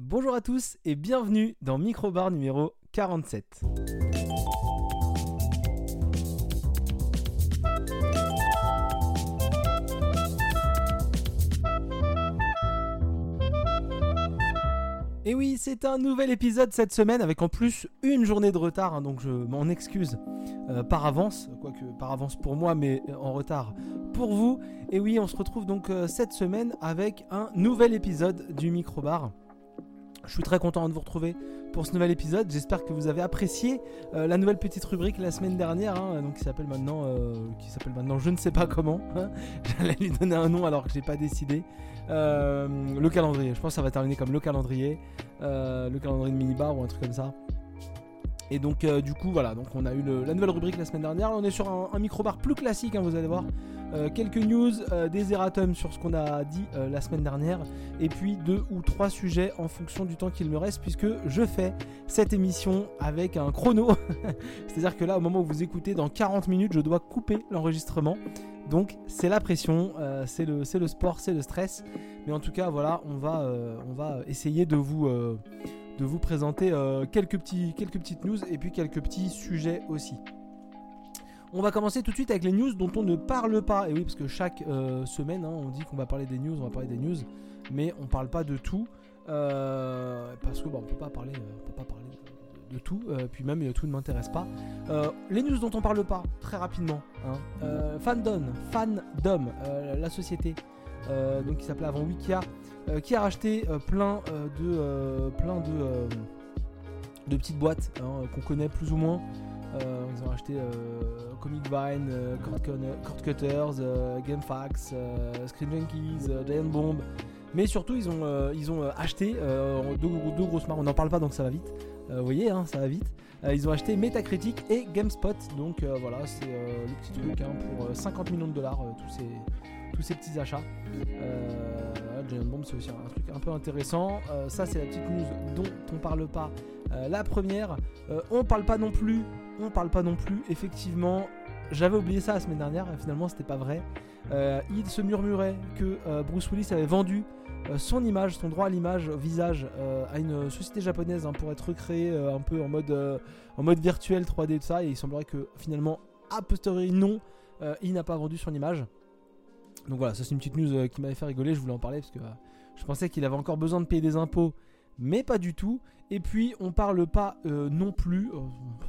Bonjour à tous et bienvenue dans Microbar numéro 47. Et oui, c'est un nouvel épisode cette semaine avec en plus une journée de retard, hein, donc je m'en excuse euh, par avance, quoique par avance pour moi, mais en retard pour vous. Et oui, on se retrouve donc euh, cette semaine avec un nouvel épisode du Microbar. Je suis très content de vous retrouver pour ce nouvel épisode. J'espère que vous avez apprécié euh, la nouvelle petite rubrique la semaine dernière, hein, donc qui s'appelle maintenant, euh, qui s'appelle maintenant, je ne sais pas comment. J'allais lui donner un nom alors que j'ai pas décidé. Euh, le calendrier. Je pense que ça va terminer comme le calendrier, le calendrier de minibar ou un truc comme ça. Et donc euh, du coup voilà, donc on a eu la nouvelle rubrique la semaine dernière. Là, on est sur un, micro-bar plus classique, hein, vous allez voir. Euh, quelques news, euh, des erratums sur ce qu'on a dit la semaine dernière, et puis deux ou trois sujets en fonction du temps qu'il me reste, puisque je fais cette émission avec un chrono. C'est-à-dire que là, au moment où vous écoutez, dans 40 minutes, je dois couper l'enregistrement. Donc c'est la pression, c'est le, le sport, c'est le stress. Mais en tout cas, voilà, on va, on va essayer de vous, de vous présenter euh, quelques, petits, quelques petites news et puis quelques petits sujets aussi. On va commencer tout de suite avec les news dont on ne parle pas. Et oui, parce que chaque euh, semaine, hein, on dit qu'on va parler des news, on va parler des news, mais on parle pas de tout. euh, parce que bon, on peut pas parler, peut pas parler de, tout. puis même, tout ne m'intéresse pas. Les news dont on parle pas, très rapidement. Hein. Fandom, Fandom, la société donc qui s'appelait avant Wikia, qui a racheté euh, plein euh, de euh, plein de, euh, de petites boîtes hein, qu'on connaît plus ou moins. Euh, ils ont racheté euh, Comic Vine, euh, Cord, Cutters, euh, GameFAQs, euh, Screen Junkies, euh, Giant Bomb. Mais surtout, ils ont, euh, ils ont euh, acheté euh, deux, grosses marques. On n'en parle pas donc ça va vite. Euh, vous voyez, hein, ça va vite. Euh, ils ont acheté Metacritic et GameSpot. Donc euh, voilà, c'est euh, le petit truc hein, pour euh, 50 millions de dollars, euh, tous, ces, tous ces petits achats. Euh, Giant Bomb, c'est aussi un truc un peu intéressant. Euh, ça, c'est la petite news dont on parle pas. Euh, la première, on parle pas non plus. On parle pas non plus. Effectivement, j'avais oublié ça la semaine dernière. et Finalement, c'était pas vrai. Il se murmurait que Bruce Willis avait vendu son image, son droit à l'image, visage, à une société japonaise hein, pour être recréé un peu en mode, en mode virtuel 3D tout ça. Et il semblerait que finalement, a posteriori, non, il n'a pas vendu son image. Donc voilà, ça c'est une petite news euh, qui m'avait fait rigoler. Je voulais en parler parce que euh, je pensais qu'il avait encore besoin de payer des impôts, mais pas du tout. Et puis on parle pas euh, non plus,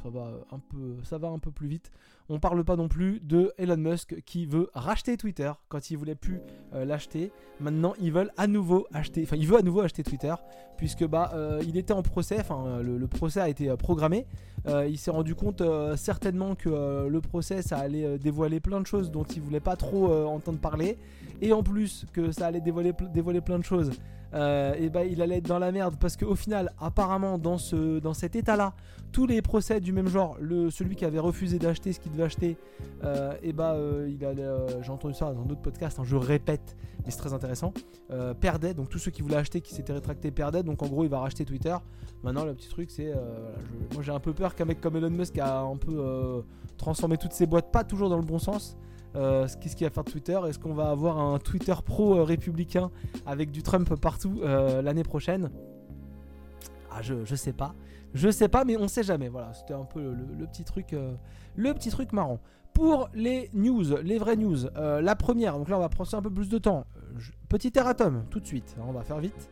ça va un peu, ça va un peu plus vite. On parle pas non plus de Elon Musk qui veut racheter Twitter quand il voulait plus euh, l'acheter. Maintenant, ils veulent à nouveau acheter, enfin, il veut à nouveau acheter Twitter puisque bah euh, il était en procès, enfin euh, le, procès a été programmé. Il s'est rendu compte certainement que le procès ça allait dévoiler plein de choses dont il voulait pas trop entendre parler et en plus que ça allait dévoiler, ple- dévoiler plein de choses. et bah il allait être dans la merde parce qu'au final apparemment dans ce dans cet état là tous les procès du même genre. Celui qui avait refusé d'acheter ce qu'il devait acheter euh, et bah euh, allait euh, j'ai entendu ça dans d'autres podcasts hein, je répète mais c'est très intéressant perdait. Donc tous ceux qui voulaient acheter qui s'étaient rétractés perdaient. Donc en gros il va racheter Twitter. Maintenant le petit truc c'est moi j'ai un peu peur qu'un mec comme Elon Musk a un peu transformé toutes ses boîtes pas toujours dans le bon sens. Ce- qu'est-ce qu'il va faire de Twitter Est-ce qu'on va avoir un Twitter pro républicain avec du Trump partout l'année prochaine? Ah, je, sais pas. Je sais pas, mais on sait jamais. Voilà, c'était un peu le, petit truc, euh, le petit truc marrant. Pour les news, les vraies news, euh, la première, donc là on va prendre un peu plus de temps. Euh, petit erratum, tout de suite, hein, on va faire vite.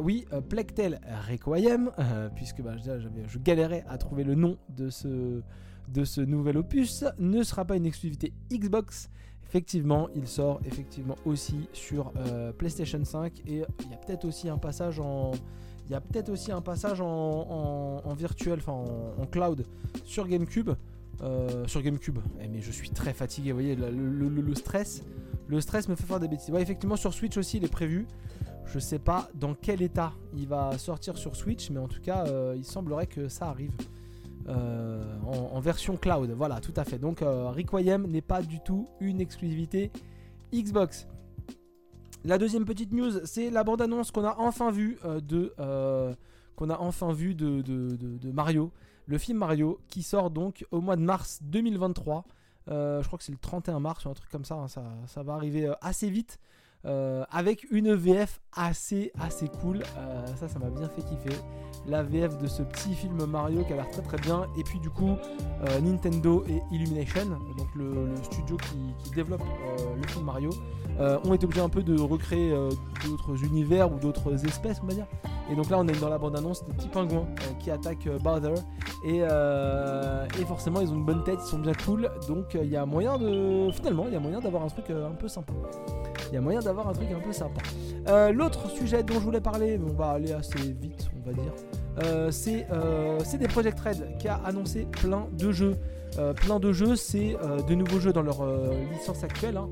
Oui, Plectel Requiem, puisque bah, je galérais à trouver le nom de ce, de ce nouvel opus, ne sera pas une exclusivité Xbox. Effectivement, il sort effectivement aussi sur PlayStation 5 et il y a peut-être aussi un passage en, il y a peut-être aussi un passage en, virtuel, enfin en, cloud sur GameCube. euh, sur GameCube. Eh, mais je suis très fatigué, vous voyez, le, stress. Le stress me fait faire des bêtises. Ouais, effectivement, sur Switch aussi, il est prévu. Je sais pas dans quel état il va sortir sur Switch, mais en tout cas, euh, il semblerait que ça arrive. euh, en, en version cloud, voilà, tout à fait. Donc, Requiem n'est pas du tout une exclusivité Xbox. La deuxième petite news, c'est la bande-annonce qu'on a enfin vue euh, de euh, qu'on a enfin de, Mario, le film Mario, qui sort donc au mois de mars 2023. Euh, je crois que c'est le 31 mars ou un truc comme ça. hein, ça, va arriver assez vite. Avec une VF assez assez cool. ça, ça m'a bien fait kiffer. La VF de ce petit film Mario qui a l'air très très bien. Et puis du coup, Nintendo et Illumination, donc le, studio qui, développe le film Mario, ont été obligés un peu de recréer d'autres univers ou d'autres espèces, on va dire. Et donc là, on est dans la bande-annonce de petits pingouins qui attaquent Bowser. Et, forcément, ils ont une bonne tête, ils sont bien cool. Donc il y a moyen de. Finalement, il y a moyen d'avoir un truc un peu sympa. Il y a moyen d'avoir un truc un peu sympa. Euh, l'autre sujet dont je voulais parler, on va aller assez vite, on va dire, euh, c'est euh, des Project Red qui a annoncé plein de jeux. plein de jeux, c'est de nouveaux jeux dans leur licence actuelle, hein.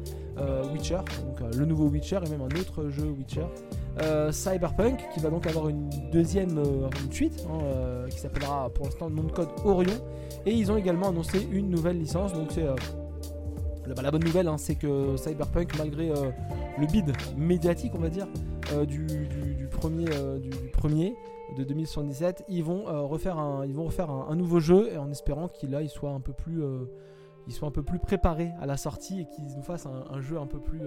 Witcher, donc le nouveau Witcher et même un autre jeu Witcher. Cyberpunk qui va donc avoir une deuxième suite hein, qui s'appellera pour l'instant nom de code Orion et ils ont également annoncé une nouvelle licence donc c'est bah, la bonne nouvelle, hein, c'est que Cyberpunk, malgré euh, le bid médiatique, on va dire, euh, du, premier, euh, du, premier de 2077, ils vont refaire un, ils vont refaire un, nouveau jeu en espérant qu'il soit un peu plus, un peu plus préparé à la sortie et qu'ils nous fassent un, jeu un peu plus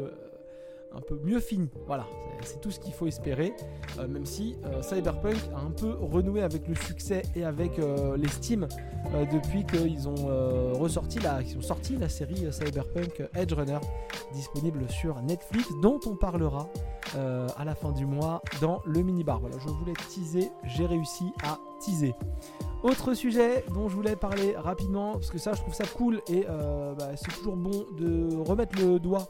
un peu mieux fini. Voilà, c'est tout ce qu'il faut espérer. Euh, même si euh, Cyberpunk a un peu renoué avec le succès et avec euh, l'estime depuis qu'ils ont ressorti la, ont sorti la série Cyberpunk Edge Runner disponible sur Netflix, dont on parlera à la fin du mois dans le mini bar. Voilà, je voulais teaser, j'ai réussi à Autre sujet dont je voulais parler rapidement, parce que ça je trouve ça cool et bah, c'est toujours bon de remettre le doigt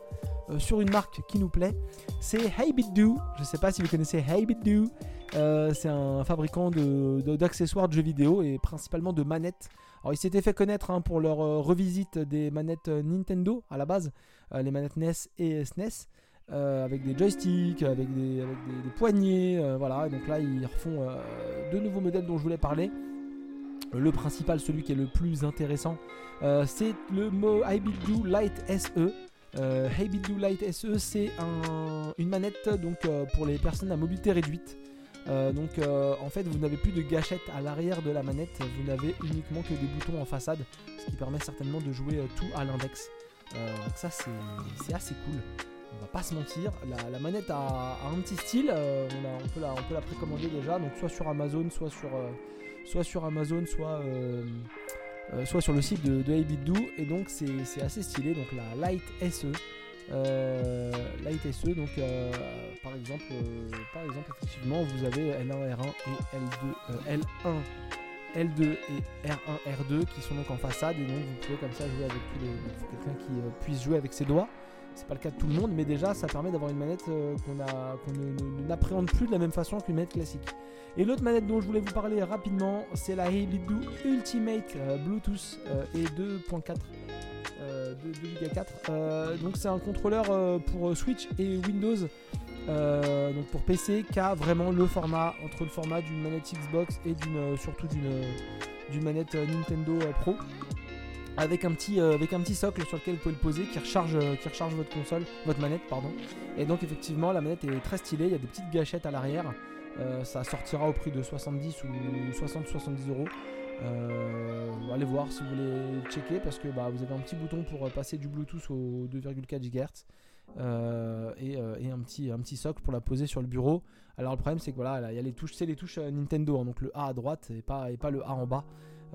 euh, sur une marque qui nous plaît. C'est HeyBitDo. Je ne sais pas si vous connaissez HeyBitDo. Euh, c'est un fabricant d'accessoires de, jeux vidéo et principalement de manettes. Alors, ils s'étaient fait connaître hein, pour leur euh, revisite des manettes Nintendo à la base, les manettes NES et SNES. E avec des joysticks, avec des, poignées, voilà. donc là, ils refont deux nouveaux modèles dont je voulais parler. Le principal, celui qui est le plus intéressant, c'est le Mo HeyBitDo Lite SE. Euh, Light SE, c'est une manette donc, euh, pour les personnes à mobilité réduite. Euh, donc en fait vous n'avez plus de gâchette à l'arrière de la manette, vous n'avez uniquement que des boutons en façade, ce qui permet certainement de jouer tout à l'index. donc ça c'est assez cool. On va pas se mentir, la, manette a, un petit style, on, peut la, on, peut la, précommander déjà, donc soit sur Amazon, soit sur, sur Amazon, soit euh, soit sur le site de, de et donc c'est assez stylé. Donc la Light SE, euh, Light SE, donc euh, par exemple, par exemple effectivement vous avez L1, R1 et L2, L1. L2 et R1, R2 qui sont donc en façade et donc vous pouvez comme ça jouer avec tous les. quelqu'un qui puisse jouer avec ses doigts. C'est pas le cas de tout le monde, mais déjà ça permet d'avoir une manette qu'on n'appréhende plus de la même façon qu'une manette classique. Et l'autre manette dont je voulais vous parler rapidement, c'est la Helidu Ultimate euh, Bluetooth euh, et 2.4. 2, donc c'est un contrôleur euh, pour Switch et Windows, donc pour PC, qui a vraiment le format entre le format d'une manette Xbox et d'une surtout d'une manette Nintendo Pro avec un petit avec un petit socle sur lequel vous pouvez le poser qui recharge qui recharge votre console votre manette pardon et donc effectivement la manette est très stylée il y a des petites gâchettes à l'arrière euh, ça sortira au prix de 70 ou 60-70 euros. Euh, allez voir si vous voulez checker parce que bah, vous avez un petit bouton pour passer du Bluetooth au 2,4 GHz euh, et, un, petit, socle pour la poser sur le bureau. Alors le problème c'est que voilà, il y a les touches, c'est les touches Nintendo, hein, donc le A à droite et pas le A en bas.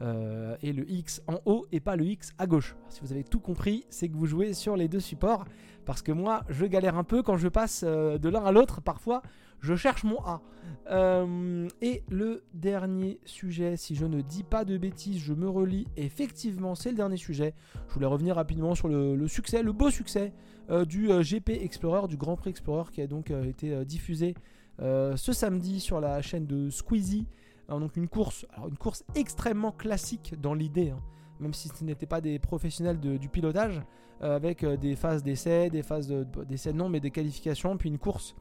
Et le X en haut et pas le X à gauche. si vous avez tout compris, c'est que vous jouez sur les deux supports. Parce que moi, je galère un peu quand je passe de l'un à l'autre. Parfois, je cherche mon A. Euh, et le dernier sujet, si je ne dis pas de bêtises, je me relis. Effectivement, c'est le dernier sujet. Je voulais revenir rapidement sur le, succès, le beau succès euh, du euh, GP Explorer, du Grand Prix Explorer qui a donc été diffusé ce samedi sur la chaîne de Squeezie. Donc une course, alors une course extrêmement classique dans l'idée, hein, même si ce n'était pas des professionnels du pilotage, avec des phases d'essai, des phases d'essai non, mais des qualifications, puis une course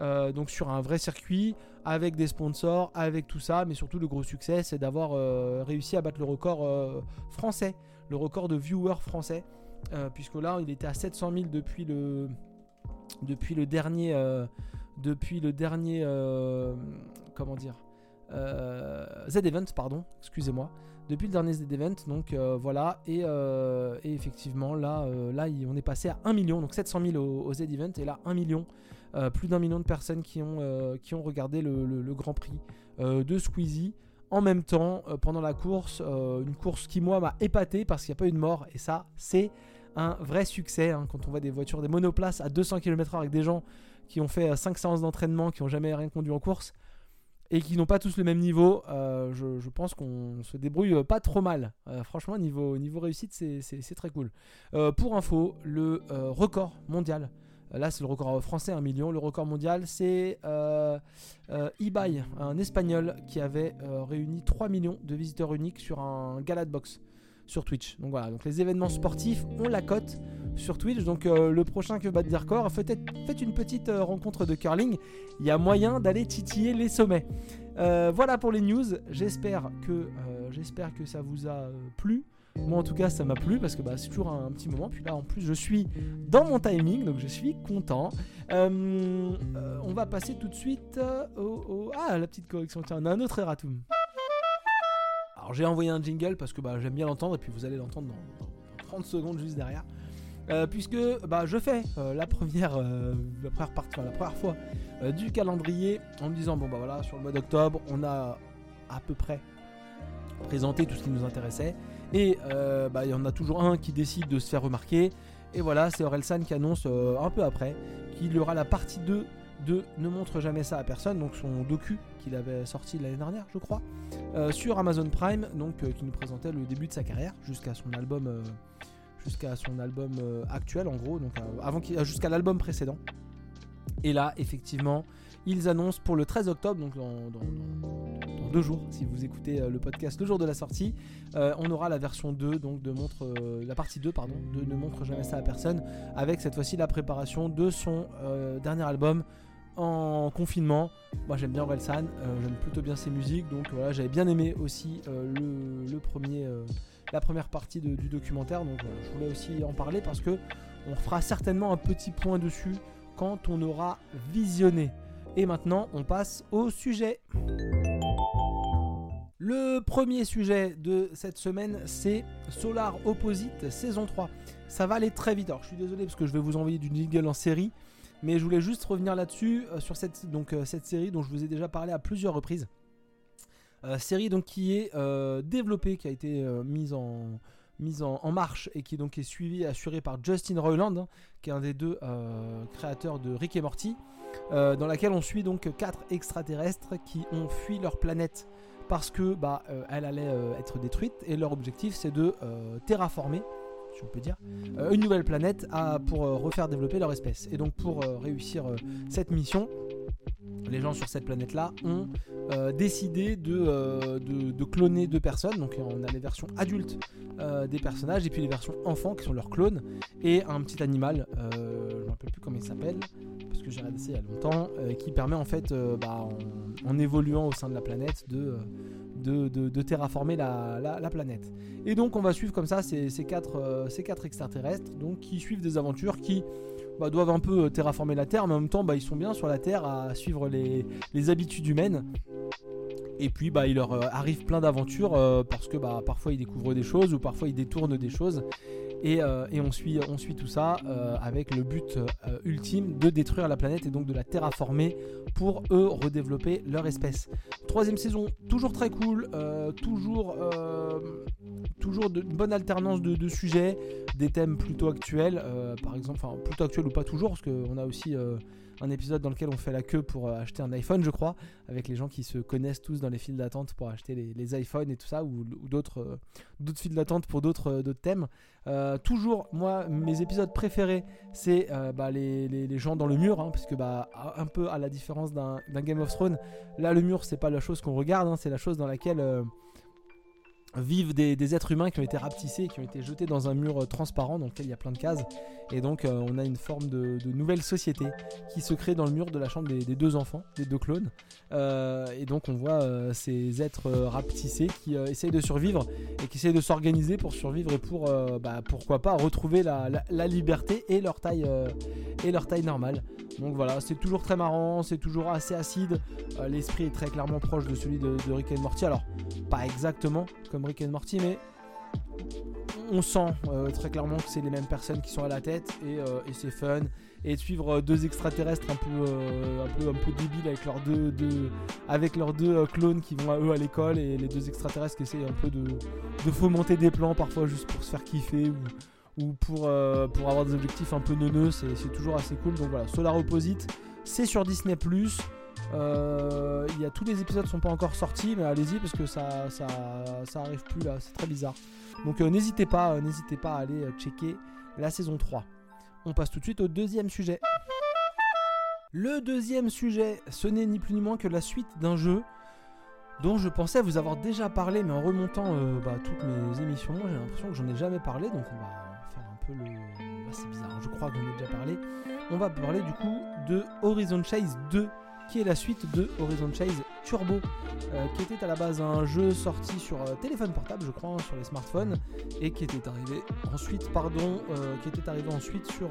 euh, donc sur un vrai circuit, avec des sponsors, avec tout ça, mais surtout le gros succès, c'est d'avoir euh, réussi à battre le record euh, français, le record de viewers français, puisque là il était à 700 000 depuis le, depuis le dernier, depuis le dernier, comment dire, Z-Event, pardon, excusez-moi. Depuis le dernier Z-Event, donc voilà. Et, effectivement, là, là, on est passé à 1 million, donc 700 000 au, Z-Event, et là, 1 million. plus d'un million de personnes qui ont, qui ont regardé le Grand Prix de Squeezie en même temps euh, pendant la course. Euh, une course qui, moi, m'a épaté parce qu'il n'y a pas eu de mort. Et ça, c'est un vrai succès. Hein, quand on voit des voitures, des monoplaces à 200 km/h avec des gens qui ont fait 5 euh, séances d'entraînement, qui n'ont jamais rien conduit en course et qui n'ont pas tous le même niveau, je, pense qu'on se débrouille pas trop mal. franchement, niveau, niveau réussite, c'est très cool. pour info, le record mondial Là, c'est le record français, 1 million. Le record mondial, c'est euh, euh Ibai, un espagnol qui avait euh, réuni 3 millions de visiteurs uniques sur un gala de boxe sur Twitch. Donc voilà, donc les événements sportifs ont la cote sur Twitch. Donc euh, le prochain que battre des records, faites, une petite rencontre de curling. Il y a moyen d'aller titiller les sommets. voilà pour les news. J'espère que, j'espère que ça vous a plu. Moi en tout cas ça m'a plu parce que bah, c'est toujours un, petit moment. Puis là en plus je suis dans mon timing donc je suis content. Euh, euh, on va passer tout de suite euh, au, Ah la petite correction, tiens on a un autre erratum. Alors j'ai envoyé un jingle parce que bah, j'aime bien l'entendre et puis vous allez l'entendre dans, 30 secondes juste derrière. Puisque bah, je fais la, première, la, première partie, la première fois du calendrier en me disant bon bah voilà sur le mois d'octobre on a à peu près présenté tout ce qui nous intéressait et euh, bah, il y en a toujours un qui décide de se faire remarquer. Et voilà, c'est Orelsan qui annonce euh, un peu après qu'il aura la partie 2 de Ne montre jamais ça à personne, donc son docu qu'il avait sorti l'année dernière, je crois, euh, sur Amazon Prime, donc qui nous présentait le début de sa carrière jusqu'à son album, jusqu'à son album actuel en gros, donc avant jusqu'à l'album précédent. Et là, effectivement, ils annoncent pour le 13 octobre, donc dans, deux jours, si vous écoutez euh, le podcast le jour de la sortie, euh, on aura la version 2, donc de montre, euh, la partie 2, pardon, de Ne montre jamais ça à personne, avec cette fois-ci la préparation de son dernier album en confinement. Moi j'aime bien Relsan, j'aime plutôt bien ses musiques, donc voilà, j'avais bien aimé aussi le, premier, la première partie du documentaire, donc je voulais aussi en parler parce que on fera certainement un petit point dessus quand on aura visionné. Et maintenant, on passe au sujet. Le premier sujet de cette semaine, c'est Solar Opposite saison 3. Ça va aller très vite. Alors, je suis désolé parce que je vais vous envoyer du jingle en série, mais je voulais juste revenir là-dessus euh, sur euh, cette série dont je vous ai déjà parlé à plusieurs reprises. Euh, série donc qui est développée, qui a été mise en mise en, marche et qui donc est suivie et assurée par Justin Roiland, hein, qui est un des deux créateurs de Rick et Morty. Euh, dans laquelle on suit donc quatre extraterrestres qui ont fui leur planète parce que bah euh, elle allait euh, être détruite et leur objectif c'est de terraformer si on peut dire, une nouvelle planète pour refaire développer leur espèce. Et donc pour réussir cette mission, les gens sur cette planète-là ont décidé de, de, cloner deux personnes. Donc on a les versions adultes des personnages et puis les versions enfants qui sont leurs clones et un petit animal, je ne me rappelle plus comment il s'appelle, parce que j'ai regardé ça il y a longtemps, euh, qui permet en fait, euh, bah, en, évoluant au sein de la planète, de, euh, de, terraformer la, la, planète. Et donc on va suivre comme ça ces, quatre, extraterrestres, qui suivent des aventures qui bah, doivent un peu terraformer la Terre, mais en même temps bah, ils sont bien sur la Terre à suivre les, habitudes humaines. Et puis bah, il leur arrive plein d'aventures parce que bah, parfois ils découvrent des choses ou parfois ils détournent des choses. Euh, et, on, suit, tout ça euh, avec le but euh, ultime de détruire la planète et donc de la terraformer pour eux redévelopper leur espèce. Troisième saison, toujours très cool, toujours, toujours de, une bonne alternance de, sujets, des thèmes plutôt actuels, par exemple, enfin plutôt actuels ou pas toujours, parce qu'on a aussi un épisode dans lequel on fait la queue pour euh, acheter un iPhone, je crois, avec les gens qui se connaissent tous dans les files d'attente pour acheter les, iPhones et tout ça, ou, d'autres euh, files d'attente pour d'autres euh, thèmes. toujours, moi, mes épisodes préférés, c'est bah, les, les, gens dans le mur, hein, parce que bah, un peu à la différence d'un Game of Thrones, là, le mur, c'est pas la chose qu'on regarde, hein, c'est la chose dans laquelle vivent des, êtres humains qui ont été rapetissés, qui ont été jetés dans un mur transparent dans lequel il y a plein de cases. Et donc on a une forme de, nouvelle société qui se crée dans le mur de la chambre des, deux enfants, des deux clones. et donc on voit ces êtres rapetissés qui essayent de survivre et qui essayent de s'organiser pour survivre et pour, bah, pourquoi pas, retrouver la, liberté et leur taille, et leur taille normale. Donc voilà, c'est toujours très marrant, c'est toujours assez acide. Euh, l'esprit est très clairement proche de celui de, Rick and Morty. Alors, pas exactement comme Rick and Morty, mais on sent euh, très clairement que c'est les mêmes personnes qui sont à la tête et, euh, c'est fun. Et de suivre deux extraterrestres un peu, débiles avec leurs deux, clones qui vont à eux à l'école et les deux extraterrestres qui essayent un peu de, fomenter des plans parfois juste pour se faire kiffer ou, ou pour, euh, pour avoir des objectifs un peu neuneux, c'est toujours assez cool. Donc voilà, Solar Opposite, c'est sur Disney ⁇ euh, y a, tous les épisodes sont pas encore sortis, mais allez-y parce que ça, ça, arrive plus là, c'est très bizarre. Donc euh, n'hésitez pas, n'hésitez pas à aller checker la saison 3. On passe tout de suite au deuxième sujet. Le deuxième sujet, ce n'est ni plus ni moins que la suite d'un jeu dont je pensais vous avoir déjà parlé, mais en remontant bah, toutes mes émissions, j'ai l'impression que j'en ai jamais parlé, donc on va le. Ah, c'est bizarre, je crois que j'en ai déjà parlé. On va parler du coup de Horizon Chase 2, qui est la suite de Horizon Chase Turbo, euh, qui était à la base un jeu sorti sur euh, téléphone portable, je crois, sur les smartphones, et qui était arrivé ensuite, pardon, euh, qui était arrivé ensuite sur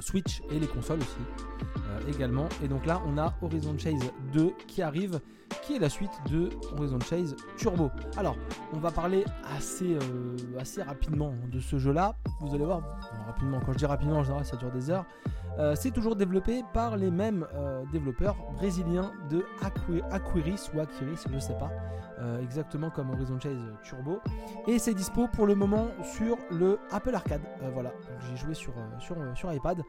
Switch et les consoles aussi également. Et donc là, on a Horizon Chase 2 qui arrive qui est la suite de Horizon Chase Turbo. Alors, on va parler assez, euh, assez rapidement de ce jeu-là. Vous allez voir, rapidement, quand je dis rapidement, en général, ça dure des heures. Euh, c'est toujours développé par les mêmes euh, développeurs brésiliens de Aquiris ou Aquiris, je sais pas, exactement comme Horizon Chase Turbo. Et c'est dispo pour le moment sur le Apple Arcade. voilà, j'ai joué sur, sur, sur iPad.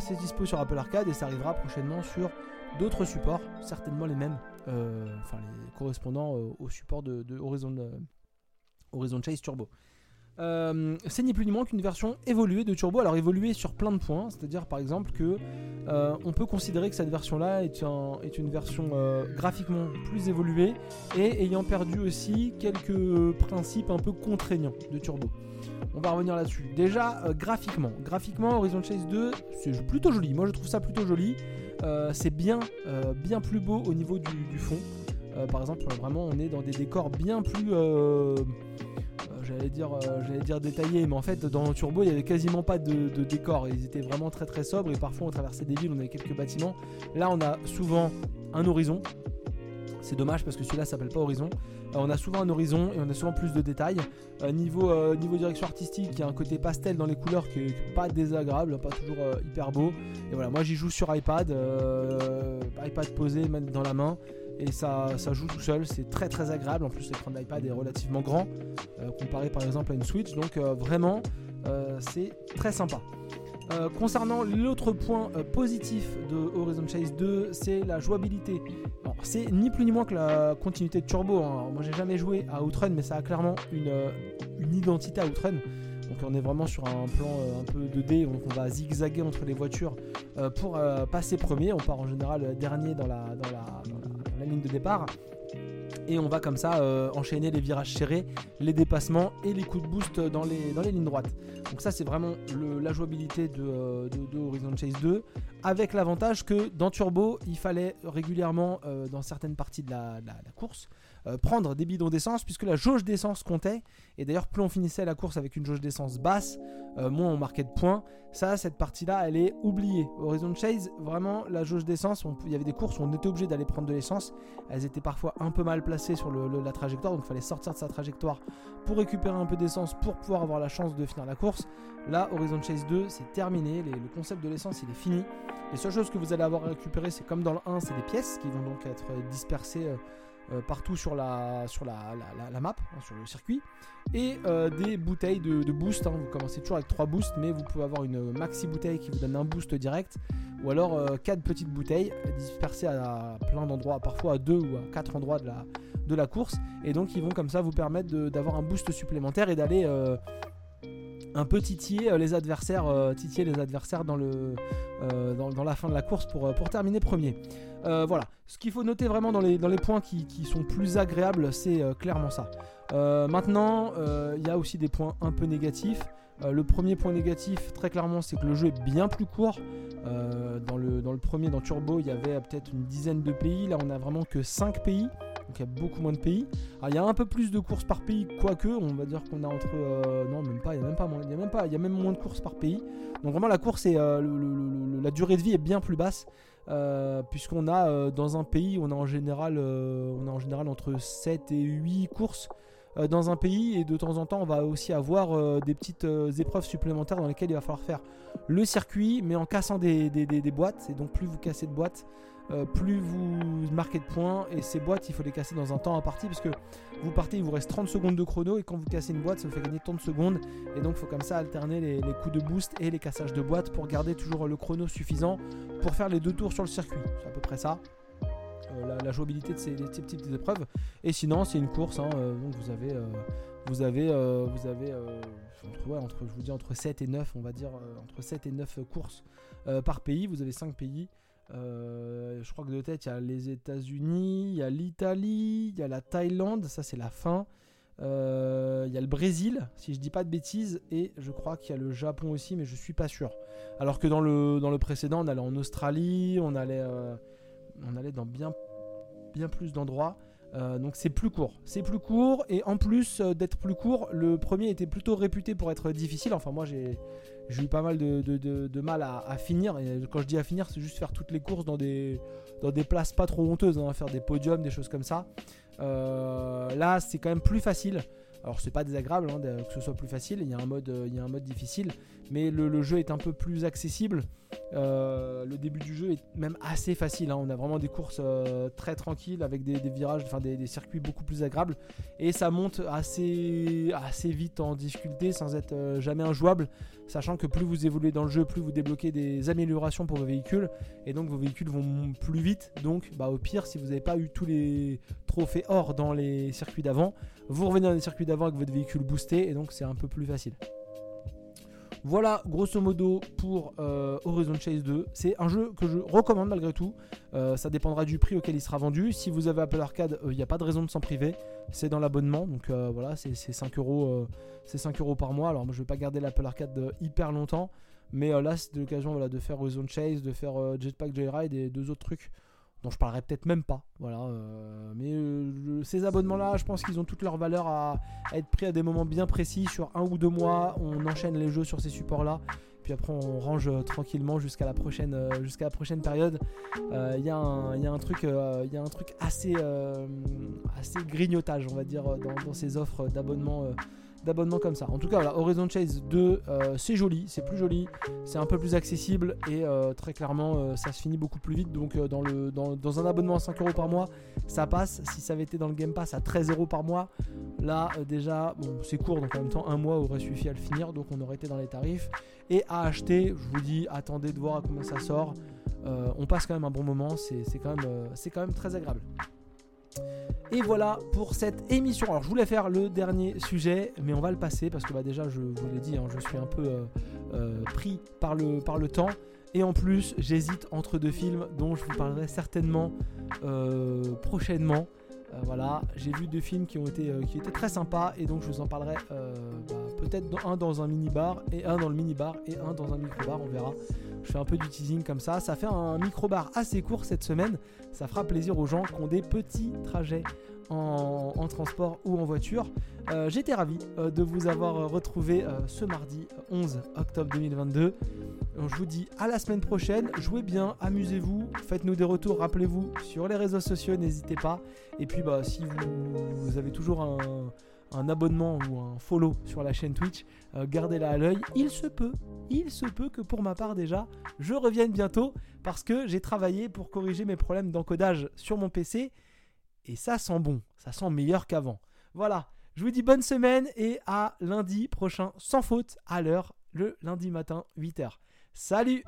c'est dispo sur Apple Arcade et ça arrivera prochainement sur d'autres supports, certainement les mêmes, enfin les correspondants euh, au support de, Horizon, euh, Horizon Chase Turbo. c'est ni plus ni moins qu'une version évoluée de Turbo. Alors évoluée sur plein de points, c'est-à-dire par exemple que on peut considérer que cette version-là est, est, une version graphiquement plus évoluée et ayant perdu aussi quelques principes un peu contraignants de Turbo. On va revenir là-dessus. Déjà graphiquement, graphiquement Horizon Chase 2, c'est plutôt joli. Moi je trouve ça plutôt joli. Euh, c'est bien, euh, bien plus beau au niveau du, fond. Euh, par exemple, vraiment, on est dans des décors bien plus j'allais dire, dire détaillés, mais en fait dans Turbo il n'y avait quasiment pas de, de décors, ils étaient vraiment très très sobres et parfois on traversait des villes, on avait quelques bâtiments. Là on a souvent un horizon, c'est dommage parce que celui-là s'appelle pas Horizon. Euh, on a souvent un horizon et on a souvent plus de détails. Euh, niveau, euh, niveau direction artistique, il y a un côté pastel dans les couleurs qui est pas désagréable, pas toujours hyper beau. Et voilà, moi j'y joue sur iPad, iPad posé, dans la main. Et ça, ça joue tout seul, c'est très très agréable. En plus, l'écran de l'iPad est relativement grand, comparé par exemple à une Switch. Donc vraiment, c'est très sympa. Euh, concernant l'autre point euh, positif de Horizon Chase 2, c'est la jouabilité. C'est ni plus ni moins que la continuité de Turbo. Hein. Moi j'ai jamais joué à Outrun, mais ça a clairement une, euh, identité à Outrun. Donc on est vraiment sur un plan un peu 2D, donc on va zigzaguer entre les voitures pour passer premier. On part en général dernier dans la ligne de départ et on va comme ça euh, enchaîner les virages serrés, les dépassements et les coups de boost dans les, dans les lignes droites. Donc ça c'est vraiment la jouabilité euh, de, Horizon Chase 2 avec l'avantage que dans Turbo il fallait régulièrement euh, dans certaines parties de la course euh, prendre des bidons d'essence puisque la jauge d'essence comptait. Et d'ailleurs, plus on finissait la course avec une jauge d'essence basse, euh, moins on marquait de points. Ça, cette partie-là, elle est oubliée. Horizon Chase, vraiment, la jauge d'essence, il y avait des courses où on était obligé d'aller prendre de l'essence. Elles étaient parfois un peu mal placées sur la trajectoire, donc il fallait sortir de sa trajectoire pour récupérer un peu d'essence pour pouvoir avoir la chance de finir la course. Là, Horizon Chase 2, c'est terminé. le concept de l'essence, il est fini. Les seules choses que vous allez avoir à récupérer, c'est comme dans le 1, c'est des pièces qui vont donc être dispersées. Euh, euh, partout sur la, sur la, la, map, hein, sur le circuit, et euh, des bouteilles de, boost. Hein. Vous commencez toujours avec 3 boosts, mais vous pouvez avoir une maxi bouteille qui vous donne un boost direct, ou alors euh, 4 petites bouteilles dispersées à, plein d'endroits, parfois à 2 ou à 4 endroits de la, de la course, et donc ils vont comme ça vous permettre d'avoir un boost supplémentaire et d'aller euh, un peu titiller les adversaires, titiller les adversaires dans, le, dans, la fin de la course pour, terminer premier. Euh, voilà. Ce qu'il faut noter vraiment dans les, points qui, sont plus agréables, c'est euh, clairement ça. Euh, maintenant, il y a aussi des points un peu négatifs. le premier point négatif, très clairement, c'est que le jeu est bien plus court. dans, le, dans le premier, dans Turbo, il y avait peut-être une dizaine de pays. Là, on a vraiment que 5 pays. Donc il y a beaucoup moins de pays. Il y a un peu plus de courses par pays, quoique, on va dire qu'on a entre. non, même pas, il y a même pas moins. Il y a même pas, il y a même moins de courses par pays. Donc vraiment la course et la durée de vie est bien plus basse. Euh, puisqu'on a euh, dans un pays, on a en général, euh, on a en général entre 7 et 8 courses dans un pays et de temps en temps on va aussi avoir des petites épreuves supplémentaires dans lesquelles il va falloir faire le circuit mais en cassant des boîtes et donc plus vous cassez de boîtes euh, plus vous marquez de points. Et ces boîtes, il faut les casser dans un temps imparti parce que vous partez, il vous reste 30 secondes de chrono et quand vous cassez une boîte, ça vous fait gagner 30 secondes. Et donc, il faut comme ça alterner les, coups de boost et les cassages de boîtes pour garder toujours le chrono suffisant pour faire les deux tours sur le circuit. C'est à peu près ça. Euh, la, jouabilité de ces, petites épreuves. Et sinon, c'est une course. Hein, euh, donc vous avez, vous avez, vous avez entre, entre, je vous dis entre 7 et 9, on va dire entre 7 et 9 courses par pays. Vous avez 5 pays. Euh, je crois que de tête, il y a les États-Unis, il y a l'Italie, il y a la Thaïlande, ça c'est la fin. Euh, il y a le Brésil, si je dis pas de bêtises, et je crois qu'il y a le Japon aussi, mais je suis pas sûr. Alors que dans le, précédent, on allait en Australie, on allait, euh, dans bien plus d'endroits. donc c'est plus court. C'est plus court, et en plus d'être plus court, le premier était plutôt réputé pour être difficile. Enfin, moi j'ai j'ai eu pas mal de, mal à, finir. Et quand je dis à finir, c'est juste faire toutes les courses dans des, dans des places pas trop honteuses, hein, faire des podiums, des choses comme ça. Euh, là, c'est quand même plus facile. Alors c'est pas désagréable hein, que ce soit plus facile, il y a un mode, il y a un mode difficile, mais le, jeu est un peu plus accessible. Euh, le début du jeu est même assez facile, hein. on a vraiment des courses euh, très tranquilles avec des, virages, enfin des, circuits beaucoup plus agréables, et ça monte assez, assez vite en difficulté sans être euh, jamais injouable, sachant que plus vous évoluez dans le jeu, plus vous débloquez des améliorations pour vos véhicules, et donc vos véhicules vont plus vite, donc bah, au pire si vous n'avez pas eu tous les trophées or dans les circuits d'avant, vous revenez dans les circuits d'avant avec votre véhicule boosté et donc c'est un peu plus facile. Voilà grosso modo pour euh, Horizon Chase 2. C'est un jeu que je recommande malgré tout. Euh, ça dépendra du prix auquel il sera vendu. Si vous avez Apple Arcade, il euh, n'y a pas de raison de s'en priver. C'est dans l'abonnement. Donc voilà, c'est 5 euros, 5 euros par mois. Alors moi je vais pas garder l'Apple Arcade hyper longtemps. Mais là c'est l'occasion voilà, de faire Horizon Chase, de faire Jetpack Joyride et deux autres trucs dont je parlerai peut-être même pas. Voilà, euh, mais euh, ces abonnements-là, je pense qu'ils ont toute leur valeur à, être pris à des moments bien précis. Sur un ou deux mois, on enchaîne les jeux sur ces supports-là. Puis après, on range euh, tranquillement jusqu'à la prochaine, jusqu'à la prochaine période. Il y, a un truc, il y a un truc assez, assez grignotage, on va dire, dans, dans ces offres d'abonnement d'abonnement comme ça. En tout cas, voilà, Horizon Chase 2, euh, c'est joli, c'est plus joli, c'est un peu plus accessible et euh, très clairement, euh, ça se finit beaucoup plus vite. Donc, dans, le, dans, un abonnement à 5 euros par mois, ça passe. Si ça avait été dans le Game Pass à 13 euros par mois, là, déjà, c'est court, donc en même temps, un mois aurait suffi à le finir, donc on aurait été dans les tarifs. Et à acheter, je vous dis, attendez de voir à combien ça sort. on passe quand même un bon moment, c'est quand, quand même très agréable. Et voilà pour cette émission. Alors je voulais faire le dernier sujet, mais on va le passer parce que bah, déjà je vous l'ai dit, hein, je suis un peu euh, euh, pris par le, par le temps. Et en plus j'hésite entre deux films dont je vous parlerai certainement euh, prochainement. voilà, j'ai vu deux films qui ont été qui étaient très sympas et donc je vous en parlerai bah, peut-être un dans un mini bar et un dans le mini bar et un dans un micro bar, on verra. Je fais un peu du teasing comme ça. Ça fait un micro-bar assez court cette semaine. Ça fera plaisir aux gens qui ont des petits trajets en, transport ou en voiture. Euh, j'étais ravi euh, de vous avoir retrouvé euh, ce mardi 11 octobre 2022. je vous dis à la semaine prochaine. Jouez bien, amusez-vous, faites-nous des retours. Rappelez-vous sur les réseaux sociaux, n'hésitez pas. Et puis, bah, si vous avez toujours un un abonnement ou un follow sur la chaîne Twitch, euh, gardez-la à l'œil. Il se peut, il se peut que pour ma part déjà, je revienne bientôt parce que j'ai travaillé pour corriger mes problèmes d'encodage sur mon PC et ça sent bon, ça sent meilleur qu'avant. Voilà, je vous dis bonne semaine et à lundi prochain sans faute à l'heure, le lundi matin 8h. Salut